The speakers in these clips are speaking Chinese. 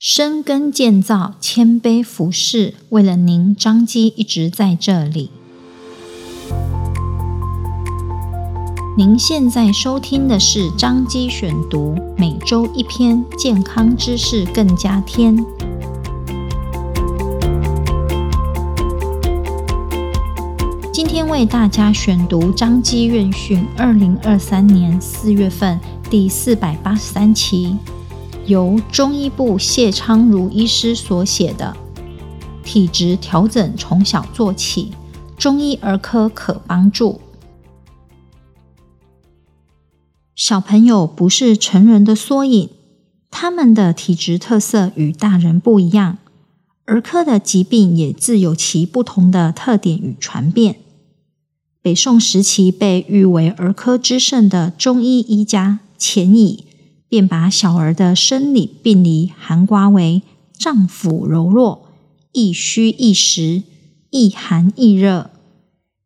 深耕建造，谦卑服侍，为了您，张基一直在这里。您现在收听的是张基选读，每周一篇健康知识，更加添。今天为大家选读张基院讯二零二三年四月份第四百八十三期。由中医部谢昌如医师所写的《体质调整从小做起，中医儿科可帮助》。小朋友不是成人的缩影，他们的体质特色与大人不一样。儿科的疾病也自有其不同的特点与传变。北宋时期被誉为儿科之圣的中医医家钱乙。便把小儿的生理病理涵括为脏腑柔弱、易虚易实、易寒易热，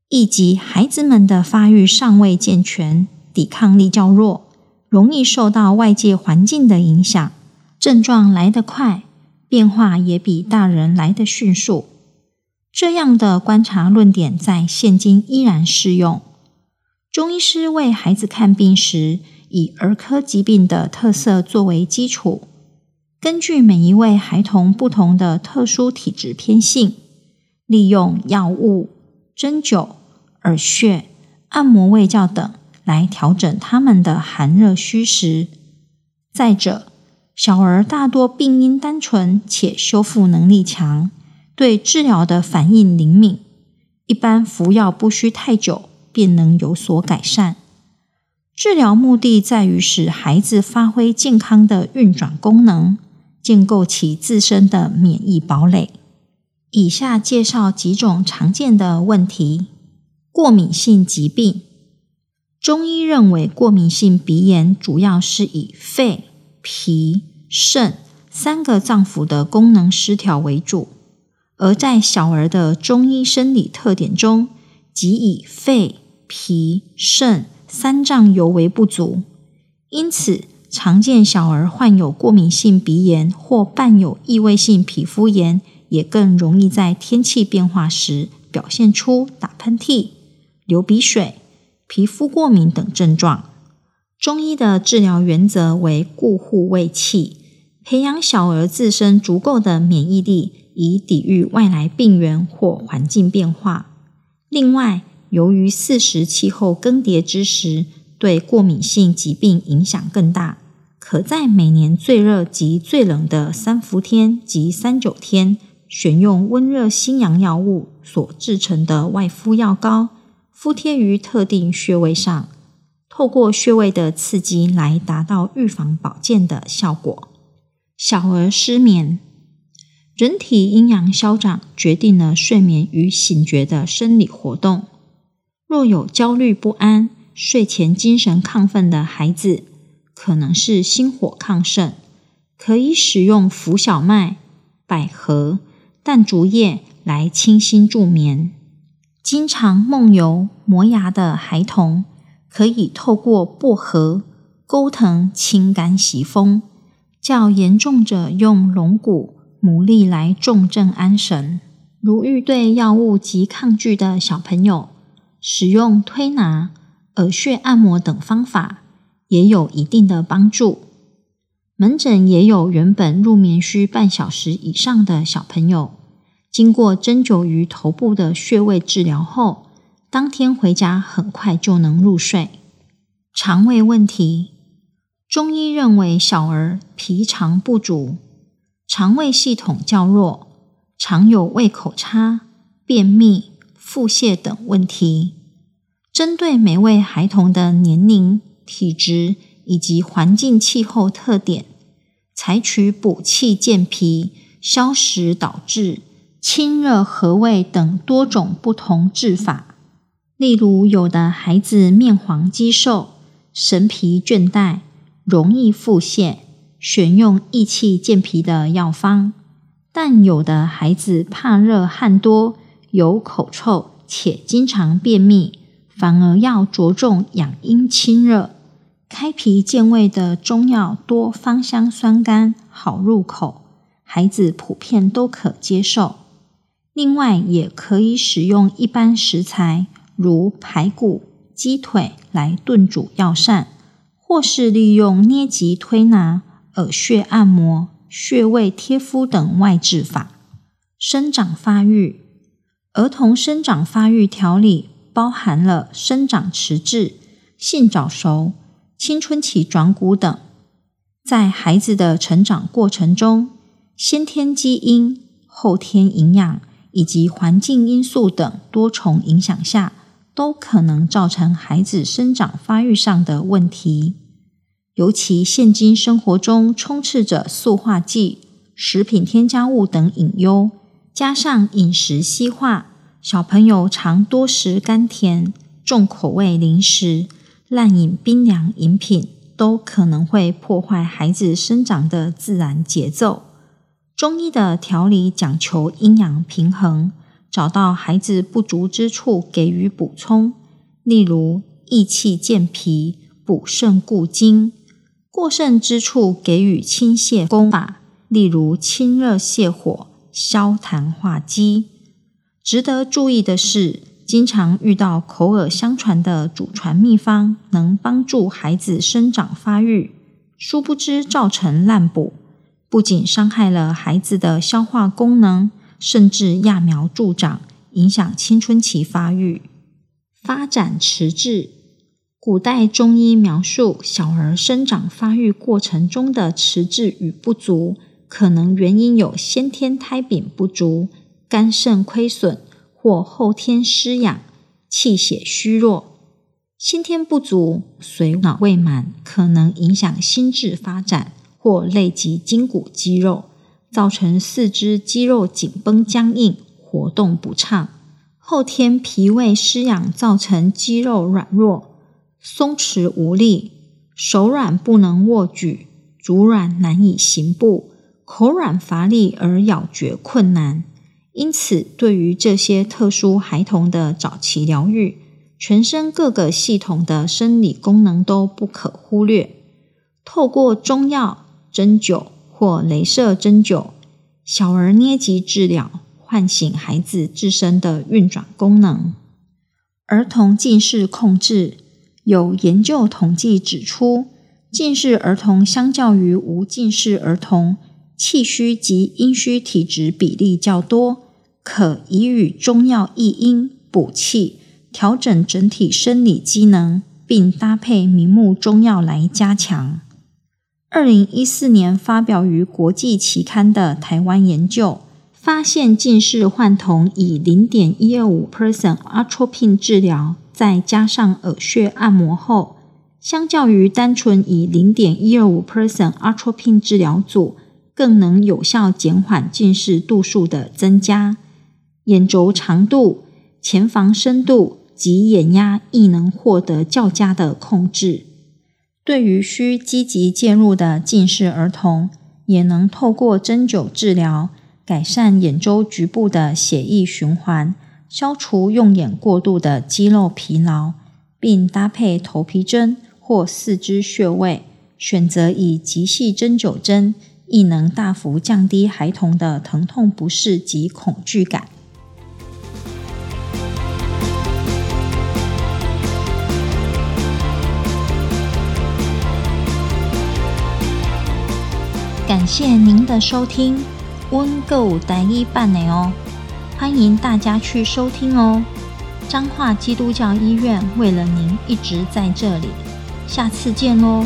以及孩子们的发育尚未健全、抵抗力较弱、容易受到外界环境的影响，症状来得快，变化也比大人来得迅速。这样的观察论点在现今依然适用。中医师为孩子看病时，以儿科疾病的特色作为基础，根据每一位孩童不同的特殊体质偏性，利用药物、针灸、耳穴、按摩、胃教等来调整他们的寒热虚实。再者，小儿大多病因单纯且修复能力强，对治疗的反应灵敏，一般服药不需太久便能有所改善。治疗目的在于使孩子发挥健康的运转功能，建构起自身的免疫堡垒。以下介绍几种常见的问题：过敏性疾病。中医认为，过敏性鼻炎主要是以肺、脾、肾三个脏腑的功能失调为主，而在小儿的中医生理特点中，即以肺、脾、肾。三脏尤为不足，因此常见小儿患有过敏性鼻炎或伴有异位性皮肤炎，也更容易在天气变化时表现出打喷嚏、流鼻水、皮肤过敏等症状。中医的治疗原则为固护卫气，培养小儿自身足够的免疫力，以抵御外来病原或环境变化。另外，由于四时气候更迭之时，对过敏性疾病影响更大，可在每年最热及最冷的三伏天及三九天，选用温热辛阳药物所制成的外敷药膏，敷贴于特定穴位上，透过穴位的刺激来达到预防保健的效果。小儿失眠，人体阴阳消长决定了睡眠与醒觉的生理活动。若有焦虑不安、睡前精神亢奋的孩子，可能是心火亢盛，可以使用浮小麦、百合、淡竹叶来清心助眠。经常梦游、磨牙的孩童，可以透过薄荷、钩藤清肝息风；较严重者用龙骨、牡蛎来重症安神。如遇对药物极抗拒的小朋友，使用推拿、耳穴按摩等方法也有一定的帮助。门诊也有原本入眠需半小时以上的小朋友，经过针灸于头部的穴位治疗后，当天回家很快就能入睡。肠胃问题，中医认为小儿脾肠不足，肠胃系统较弱，常有胃口差、便秘。腹泻等问题，针对每位孩童的年龄、体质以及环境气候特点，采取补气健脾、消食导滞、清热和胃等多种不同治法。例如，有的孩子面黄肌瘦、神疲倦怠、容易腹泻，选用益气健脾的药方；但有的孩子怕热、汗多。有口臭且经常便秘，反而要着重养阴清热、开脾健胃的中药，多芳香酸甘，好入口，孩子普遍都可接受。另外，也可以使用一般食材，如排骨、鸡腿来炖煮药膳，或是利用捏脊推拿、耳穴按摩、穴位贴敷等外治法。生长发育，儿童生长发育调理包含了生长迟滞、性早熟、青春期转骨等。在孩子的成长过程中，先天基因、后天营养以及环境因素等多重影响下，都可能造成孩子生长发育上的问题。尤其现今生活中充斥着塑化剂、食品添加物等隐忧，加上饮食西化，小朋友常多食甘甜、重口味零食，滥饮冰凉饮品。都可能会破坏孩子生长的自然节奏。中医的调理讲求阴阳平衡，找到孩子不足之处给予补充，例如益气健脾、补肾固精；过剩之处给予清泻功法，例如清热泻火、消痰化积。值得注意的是，经常遇到口耳相传的祖传秘方能帮助孩子生长发育，殊不知造成滥补，不仅伤害了孩子的消化功能，甚至揠苗助长，影响青春期发育。发展迟滞，古代中医描述小儿生长发育过程中的迟滞与不足，可能原因有先天胎禀不足、肝肾亏损。或后天失养、气血虚弱、先天不足、髓脑未满，可能影响心智发展或累及筋骨肌肉，造成四肢肌肉紧绷僵硬、活动不畅；后天脾胃失养，造成肌肉软弱、松弛无力，手软不能握举，足软难以行步，口软乏力而咬嚼困难。因此，对于这些特殊孩童的早期疗育，全身各个系统的生理功能都不可忽略。透过中药、针灸或雷射针灸、小儿捏脊治疗，唤醒孩子自身的运转功能。儿童近视控制，有研究统计指出，近视儿童相较于无近视儿童，气虚及阴虚体质比例较多，可以与中药益阴补气，调整整体生理机能，并搭配明目中药来加强。二零一四年发表于国际期刊的台湾研究，发现近视患童以零点一二五 percent atropine 治疗，再加上耳穴按摩后，相较于单纯以零点一二五 percent atropine 治疗组。更能有效减缓近视度数的增加，眼轴长度、前房深度及眼压亦能获得较佳的控制。对于需积极介入的近视儿童，也能透过针灸治疗，改善眼周局部的血液循环，消除用眼过度的肌肉疲劳，并搭配头皮针或四肢穴位，选择以极细针灸针。亦能大幅降低孩童的疼痛不适及恐惧感。感谢您的收听，温购台语版的哦，欢迎大家去收听哦。彰化基督教医院为了您一直在这里，下次见喽。